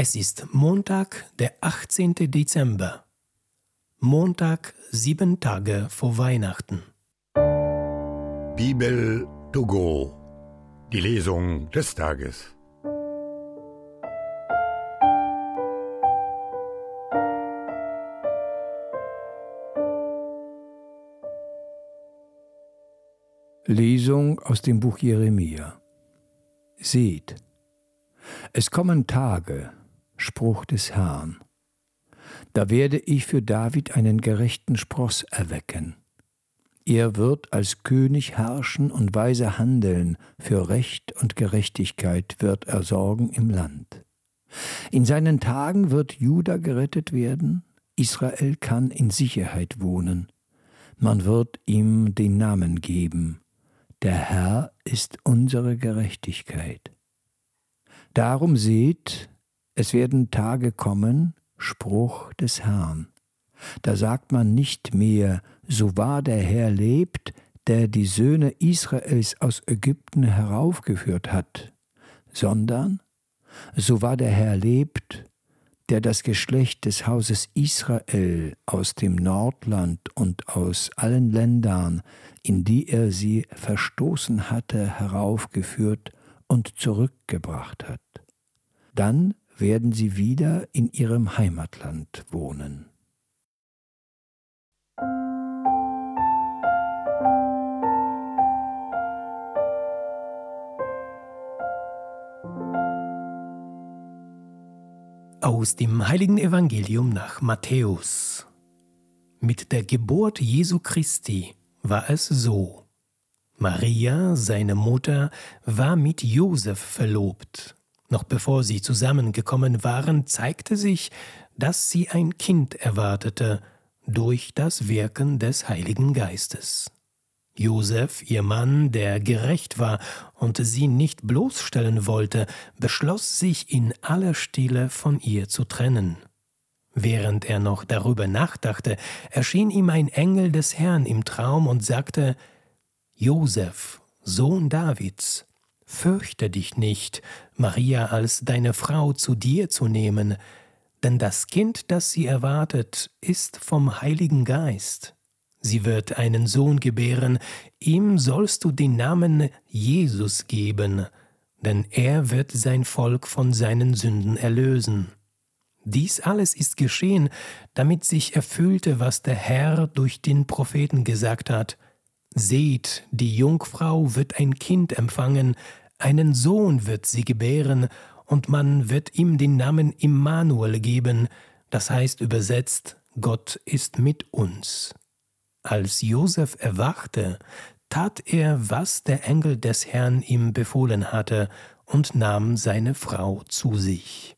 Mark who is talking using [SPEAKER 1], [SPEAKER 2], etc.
[SPEAKER 1] Es ist Montag, der 18. Dezember. Montag, sieben Tage vor Weihnachten.
[SPEAKER 2] Bibel to go. Die Lesung des Tages.
[SPEAKER 3] Lesung aus dem Buch Jeremia. Seht, es kommen Tage, Spruch des Herrn, da werde ich für David einen gerechten Spross erwecken. Er wird als König herrschen und weise handeln, für Recht und Gerechtigkeit wird er sorgen im Land. In seinen Tagen wird Juda gerettet werden, Israel kann in Sicherheit wohnen. Man wird ihm den Namen geben, der Herr ist unsere Gerechtigkeit. Darum seht, es werden Tage kommen, Spruch des Herrn. Da sagt man nicht mehr, so wahr der Herr lebt, der die Söhne Israels aus Ägypten heraufgeführt hat, sondern, so wahr der Herr lebt, der das Geschlecht des Hauses Israel aus dem Nordland und aus allen Ländern, in die er sie verstoßen hatte, heraufgeführt und zurückgebracht hat. Dann werden sie wieder in ihrem Heimatland wohnen.
[SPEAKER 1] Aus dem heiligen Evangelium nach Matthäus. Mit der Geburt Jesu Christi war es so. Maria, seine Mutter, war mit Josef verlobt. Noch bevor sie zusammengekommen waren, zeigte sich, dass sie ein Kind erwartete durch das Wirken des Heiligen Geistes. Josef, ihr Mann, der gerecht war und sie nicht bloßstellen wollte, beschloss sich in aller Stille von ihr zu trennen. Während er noch darüber nachdachte, erschien ihm ein Engel des Herrn im Traum und sagte Josef, Sohn Davids, fürchte dich nicht, Maria als deine Frau zu dir zu nehmen, denn das Kind, das sie erwartet, ist vom Heiligen Geist. Sie wird einen Sohn gebären, ihm sollst du den Namen Jesus geben, denn er wird sein Volk von seinen Sünden erlösen. Dies alles ist geschehen, damit sich erfüllte, was der Herr durch den Propheten gesagt hat. Seht, die Jungfrau wird ein Kind empfangen, einen Sohn wird sie gebären, und man wird ihm den Namen Immanuel geben, das heißt übersetzt, Gott ist mit uns. Als Josef erwachte, tat er, was der Engel des Herrn ihm befohlen hatte, und nahm seine Frau zu sich.